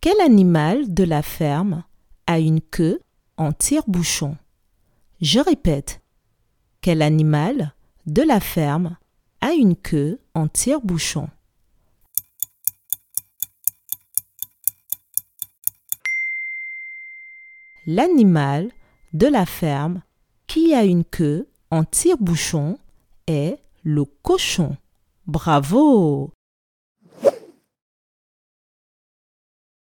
Quel animal de la ferme a une queue en tire-bouchon? Je répète. Quel animal de la ferme a une queue en tire-bouchon? L'animal de la ferme qui a une queue en tire-bouchon est le cochon. Bravo